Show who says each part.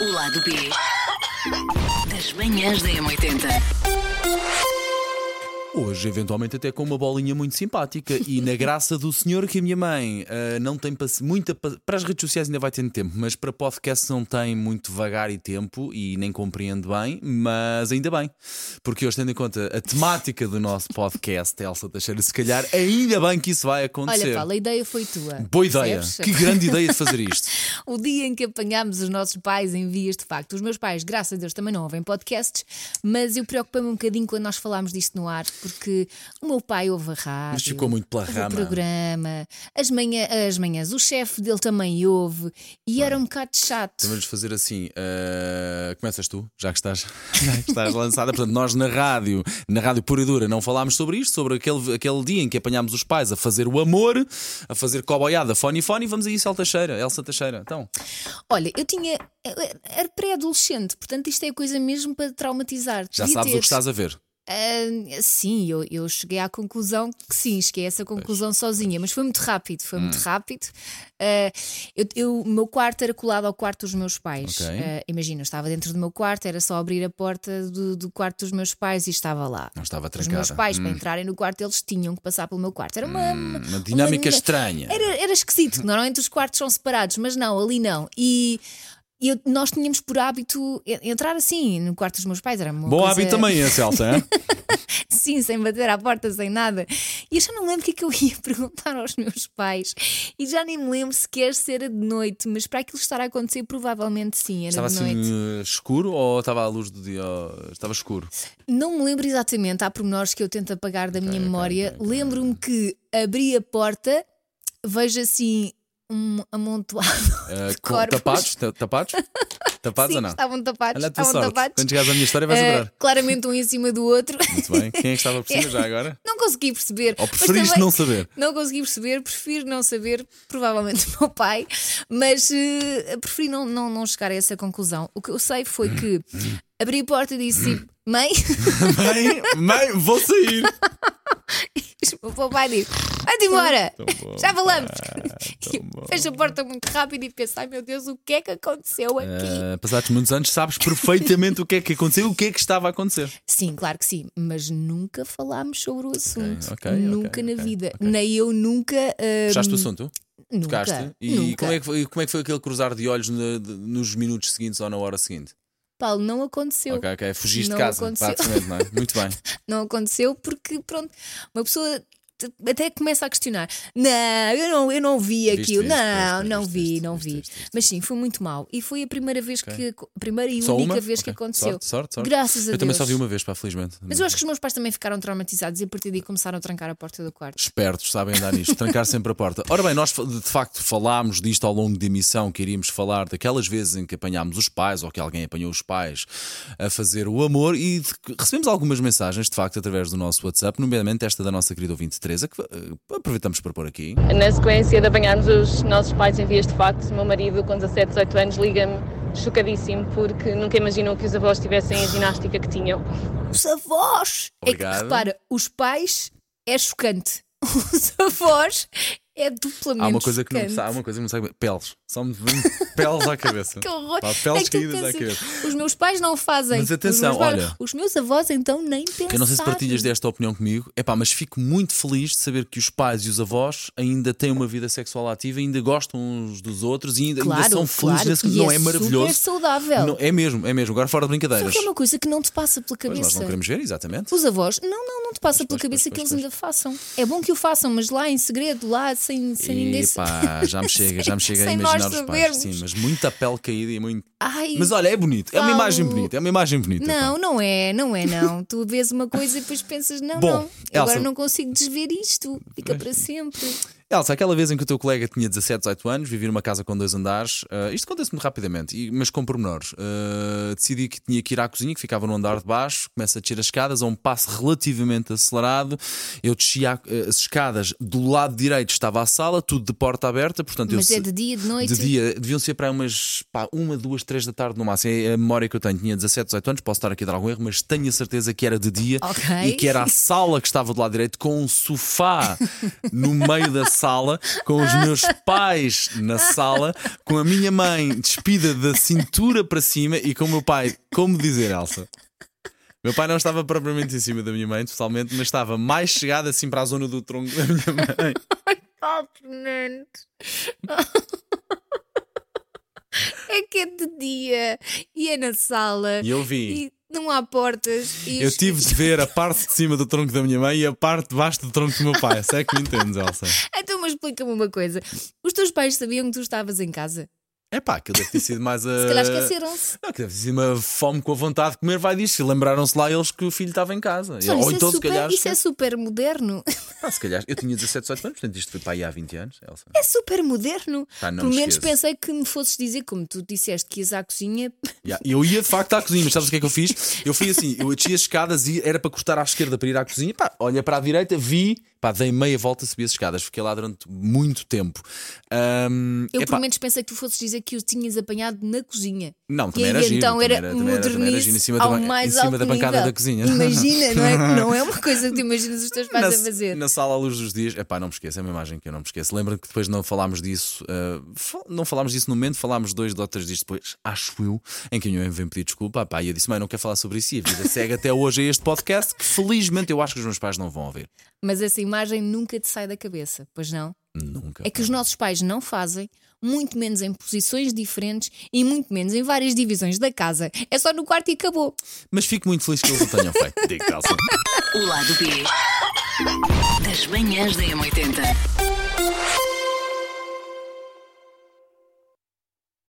Speaker 1: O lado B das manhãs da M80.
Speaker 2: Hoje, eventualmente, até com uma bolinha muito simpática. E na graça do senhor que a minha mãe ah, não tem paci- muita. pa- Para as redes sociais ainda vai tendo tempo, mas para podcast não tem muito vagar e tempo e nem compreende bem, mas ainda bem. Porque hoje, tendo em conta a temática do nosso podcast, Elsa Teixeira, se calhar ainda bem que isso vai acontecer.
Speaker 3: Olha, Paulo, a ideia foi tua.
Speaker 2: Boa ideia.
Speaker 3: percebes?
Speaker 2: Que grande ideia de fazer isto.
Speaker 3: O dia em que apanhámos os nossos pais em vias de facto. Os meus pais, graças a Deus, também não ouvem podcasts, mas eu preocupei-me um bocadinho quando nós falámos disto no ar, porque o meu pai ouve a rádio.
Speaker 2: Mas ficou muito pela rama.
Speaker 3: O programa, as, manhã, as manhãs, o chefe dele também ouve e era um bocado chato.
Speaker 2: Vamos fazer assim: ah, começas tu, já que estás, já que estás lançada. Portanto, nós na rádio, na rádio pura e dura, não falámos sobre isto, sobre aquele, aquele dia em que apanhámos os pais a fazer o amor, a fazer coboiada, fone e fone, e vamos a isso, Elsa Teixeira. Elsa Teixeira. Então,
Speaker 3: Olha, eu tinha. Era pré-adolescente, portanto isto é coisa mesmo para traumatizar.
Speaker 2: já
Speaker 3: Devia
Speaker 2: sabes
Speaker 3: ter.
Speaker 2: o que estás a ver.
Speaker 3: Ah, sim, eu, eu cheguei à conclusão que sim, cheguei a essa conclusão sozinha, mas foi muito rápido, foi
Speaker 2: Hum.
Speaker 3: muito rápido. Ah, eu, eu- o meu quarto era colado ao quarto dos meus pais.
Speaker 2: Ok.
Speaker 3: Ah, imagina, eu estava dentro do meu quarto, era só abrir a porta do, do quarto dos meus pais e estava lá.
Speaker 2: Não estava
Speaker 3: Os
Speaker 2: trancada.
Speaker 3: meus pais, para
Speaker 2: Hum,
Speaker 3: entrarem no quarto, eles tinham que passar pelo meu quarto. Era uma,
Speaker 2: uma dinâmica
Speaker 3: uma-
Speaker 2: estranha.
Speaker 3: Era, era esquisito, normalmente os quartos são separados, mas não, ali não. E. e eu- nós tínhamos por hábito entrar assim no quarto dos meus pais. Era uma
Speaker 2: Bom
Speaker 3: coisa...
Speaker 2: hábito também esse, Elsa. hein?
Speaker 3: Sim, sem bater à porta, sem nada. E eu já não lembro o que é que eu ia perguntar aos meus pais. E já nem me lembro sequer se era de noite, mas para aquilo estar a acontecer, provavelmente sim, era
Speaker 2: estava
Speaker 3: de
Speaker 2: assim
Speaker 3: noite.
Speaker 2: eh, escuro ou estava à luz do dia? Estava escuro.
Speaker 3: Não me lembro exatamente, há pormenores que eu tento apagar da minha
Speaker 2: ok,
Speaker 3: memória.
Speaker 2: ok, ok.
Speaker 3: Lembro-me que abri a porta, vejo assim um amontoado.
Speaker 2: Eh,
Speaker 3: de corpos.
Speaker 2: tapados? Ta- Tapados? Tapados
Speaker 3: Sim,
Speaker 2: ou não?
Speaker 3: estavam tapados.
Speaker 2: Olha
Speaker 3: estavam
Speaker 2: sorte.
Speaker 3: tapados.
Speaker 2: Quando chegares à minha história, vais
Speaker 3: Eh,
Speaker 2: adorar.
Speaker 3: claramente um em cima do outro.
Speaker 2: Muito bem. Quem é que estava por cima já agora?
Speaker 3: Não consegui perceber.
Speaker 2: Ou preferiste
Speaker 3: também-
Speaker 2: não saber?
Speaker 3: Não consegui perceber, prefiro não saber, provavelmente o meu pai, mas eh, preferi não, não, não chegar a essa conclusão. O que eu sei foi que abri a porta e disse: Mãe,
Speaker 2: Mãe, mãe, vou sair.
Speaker 3: o meu pai disse: Vai-te embora,
Speaker 2: Tão bom,
Speaker 3: já falamos.
Speaker 2: Tão bom.
Speaker 3: Fecho a porta muito rápido e penso: Ai meu Deus, o que é que aconteceu aqui?
Speaker 2: Uh, passados muitos anos, sabes perfeitamente o que é que aconteceu, o que é que estava a acontecer.
Speaker 3: Sim, claro que sim, mas nunca falámos sobre o assunto.
Speaker 2: ok,
Speaker 3: nunca
Speaker 2: ok,
Speaker 3: na vida. Nem eu nunca. eh,
Speaker 2: Fechaste o assunto?
Speaker 3: nunca,
Speaker 2: Tocaste? E
Speaker 3: nunca.
Speaker 2: Como, é que foi, como é que foi aquele cruzar de olhos no- de- nos minutos seguintes ou na hora seguinte?
Speaker 3: Paulo, não aconteceu.
Speaker 2: Ok, ok. Fugiste
Speaker 3: Não
Speaker 2: de casa,
Speaker 3: aconteceu.
Speaker 2: praticamente, não é? Muito bem.
Speaker 3: não aconteceu porque, pronto, uma pessoa até começa a questionar: Não, eu não, eu não vi
Speaker 2: Viste,
Speaker 3: aquilo,
Speaker 2: viste,
Speaker 3: não,
Speaker 2: viste,
Speaker 3: não vi, não vi. Mas sim, foi muito mal. E foi a primeira vez que, a primeira e
Speaker 2: Só
Speaker 3: única
Speaker 2: uma?
Speaker 3: vez que
Speaker 2: Ok.
Speaker 3: aconteceu.
Speaker 2: Sorte, sorte, sorte.
Speaker 3: Graças a
Speaker 2: Eu
Speaker 3: Deus.
Speaker 2: também só vi uma vez, pá, felizmente.
Speaker 3: Mas eu acho que os meus pais também ficaram traumatizados e a partir daí começaram a trancar a porta do quarto.
Speaker 2: Espertos, sabem andar nisto, trancar sempre a porta. Ora bem, nós de facto falámos disto ao longo da emissão, que iríamos falar daquelas vezes em que apanhámos os pais ou que alguém apanhou os pais a fazer o amor e recebemos algumas mensagens, de facto, através do nosso WhatsApp, nomeadamente esta da nossa querida ouvinte Teresa, que eh, aproveitamos para pôr aqui.
Speaker 4: Na sequência de apanharmos os nossos pais em vias de facto, o meu marido, com 17, 18 anos, liga-me chocadíssimo porque nunca imaginou que os avós tivessem a ginástica que tinham.
Speaker 3: Os avós!
Speaker 2: Obrigado.
Speaker 3: É que repara, os pais é chocante. Os avós é duplamente
Speaker 2: Há uma coisa que não
Speaker 3: chocante.
Speaker 2: sabe, há uma coisa que não sabe, peles. Só me vem peles à cabeça.
Speaker 3: Que horror.
Speaker 2: Pá, peles
Speaker 3: É
Speaker 2: caídas à cabeça.
Speaker 3: Os meus pais não fazem.
Speaker 2: Mas atenção,
Speaker 3: os pais-
Speaker 2: olha.
Speaker 3: Os meus avós então nem pensam.
Speaker 2: Eu não sei se partilhas desta opinião comigo, é pá, mas fico muito feliz de saber que os pais e os avós ainda têm uma vida sexual ativa, ainda gostam uns dos outros e ainda, ainda
Speaker 3: Claro,
Speaker 2: são felizes
Speaker 3: claro,
Speaker 2: nesse
Speaker 3: e
Speaker 2: Não
Speaker 3: é
Speaker 2: é maravilhoso?
Speaker 3: super saudável.
Speaker 2: Não, é mesmo, é mesmo. Agora fora de brincadeiras.
Speaker 3: Só que é uma coisa que não te passa pela
Speaker 2: Pois nós
Speaker 3: cabeça.
Speaker 2: não queremos ver, exatamente.
Speaker 3: Os avós, não, não, não te passa
Speaker 2: Pois,
Speaker 3: pela
Speaker 2: pois,
Speaker 3: cabeça que eles ainda façam. É bom que o façam, mas lá em segredo, lá sem, sem ninguém se-
Speaker 2: Epá, já me chega, já me chega a
Speaker 3: Sem
Speaker 2: imaginar
Speaker 3: nós
Speaker 2: os pais. Sim, mas muita pele caída e muito.
Speaker 3: Ai,
Speaker 2: Mas olha, é bonito. É uma
Speaker 3: Paulo.
Speaker 2: imagem bonita. É uma imagem bonita.
Speaker 3: Não,
Speaker 2: pá.
Speaker 3: não é, não é, não. Tu vês uma coisa e depois pensas, não,
Speaker 2: Bom,
Speaker 3: não, eu agora
Speaker 2: Elsa-
Speaker 3: não consigo desver isto, fica para sempre.
Speaker 2: Elsa, aquela vez em que o teu colega tinha 17, 18 anos, vivia numa casa com dois andares, ah, isto acontece muito rapidamente, e- mas com pormenores. Ah, decidi que tinha que ir à cozinha, que ficava no andar de baixo, começa a descer as escadas a um passo relativamente acelerado. Eu desci a- as escadas, do lado direito estava a sala, tudo de porta aberta, portanto
Speaker 3: Mas
Speaker 2: eu
Speaker 3: é de dia, de noite.
Speaker 2: De dia, deviam ser para umas pá, uma, duas, três da tarde no máximo. É a memória que eu tenho. Tinha 17, 18 anos, posso estar aqui a dar algum erro, mas tenho a certeza que era de dia
Speaker 3: Ok.
Speaker 2: e que era a sala que estava do lado direito com um sofá no meio da sala, com os meus pais na sala, com a minha mãe despida da cintura para cima e com o meu pai, como dizer, Elsa? Meu pai não estava propriamente em cima da minha mãe, totalmente, mas estava mais chegado assim para a zona do tronco da minha mãe.
Speaker 3: Fernando. É que é de dia e é na sala
Speaker 2: E eu vi.
Speaker 3: Não há portas. E
Speaker 2: Eu
Speaker 3: os-
Speaker 2: tive de ver a parte de cima do tronco da minha mãe e a parte de baixo do tronco do meu pai. Se é que me entendes, Elsa?
Speaker 3: Então, mas explica-me uma coisa: os teus pais sabiam que tu estavas em casa?
Speaker 2: É pá, aquilo deve ter sido mais a.
Speaker 3: Se calhar esqueceram-se.
Speaker 2: Não, que deve ter sido uma fome com a vontade de comer, vai disso. E lembraram-se lá eles que o filho estava em casa.
Speaker 3: Olha,
Speaker 2: Ou
Speaker 3: isso,
Speaker 2: então,
Speaker 3: é
Speaker 2: se
Speaker 3: super,
Speaker 2: calhar.
Speaker 3: isso é super moderno.
Speaker 2: Pá, se calhar. Eu tinha 17, 18 anos, portanto isto foi para aí há 20 anos, Elsa.
Speaker 3: É super moderno.
Speaker 2: Não
Speaker 3: Pelo
Speaker 2: me
Speaker 3: menos pensei que me fosses dizer, como tu disseste que ias à cozinha.
Speaker 2: Yeah, Eu ia de facto à cozinha, mas sabes o que é que eu fiz? Eu fui assim, eu desci as escadas e era para cortar à esquerda para ir à cozinha. Pá, olha para a direita, vi, pá, dei meia volta, subi as escadas, fiquei lá durante muito tempo. Ahm,
Speaker 3: Eu
Speaker 2: epá,
Speaker 3: pelo menos pensei que tu fosses dizer que o tinhas apanhado na cozinha.
Speaker 2: Não,
Speaker 3: E
Speaker 2: também
Speaker 3: aí
Speaker 2: era giro.
Speaker 3: então era
Speaker 2: era,
Speaker 3: modernice
Speaker 2: em cima, da,
Speaker 3: ao
Speaker 2: ban-
Speaker 3: mais
Speaker 2: em cima
Speaker 3: alto
Speaker 2: da bancada
Speaker 3: nível.
Speaker 2: da cozinha.
Speaker 3: Imagina, não é? Não é uma coisa que tu imaginas os teus pais
Speaker 2: na,
Speaker 3: a fazer.
Speaker 2: na sala à luz dos dias, epá, não me esqueço, é uma imagem que eu não me esqueço. Lembra que depois não falámos disso, fal- não falámos disso no momento, falámos dois ou três dias depois, acho eu, em que a minha mãe veio pedir desculpa. Pá, e eu disse, mãe, não quero falar sobre isso. E a vida segue até hoje a este podcast, que felizmente eu acho que os meus pais não vão ouvir.
Speaker 3: Mas essa imagem nunca te sai da cabeça, pois não?
Speaker 2: Nunca.
Speaker 3: É que os nossos pais não fazem, muito menos em posições diferentes e muito menos em várias divisões da casa. É só no quarto e acabou.
Speaker 2: Mas fico muito feliz que eles o tenham feito. Digo, Elsa.
Speaker 1: O lado B das manhãs da M80.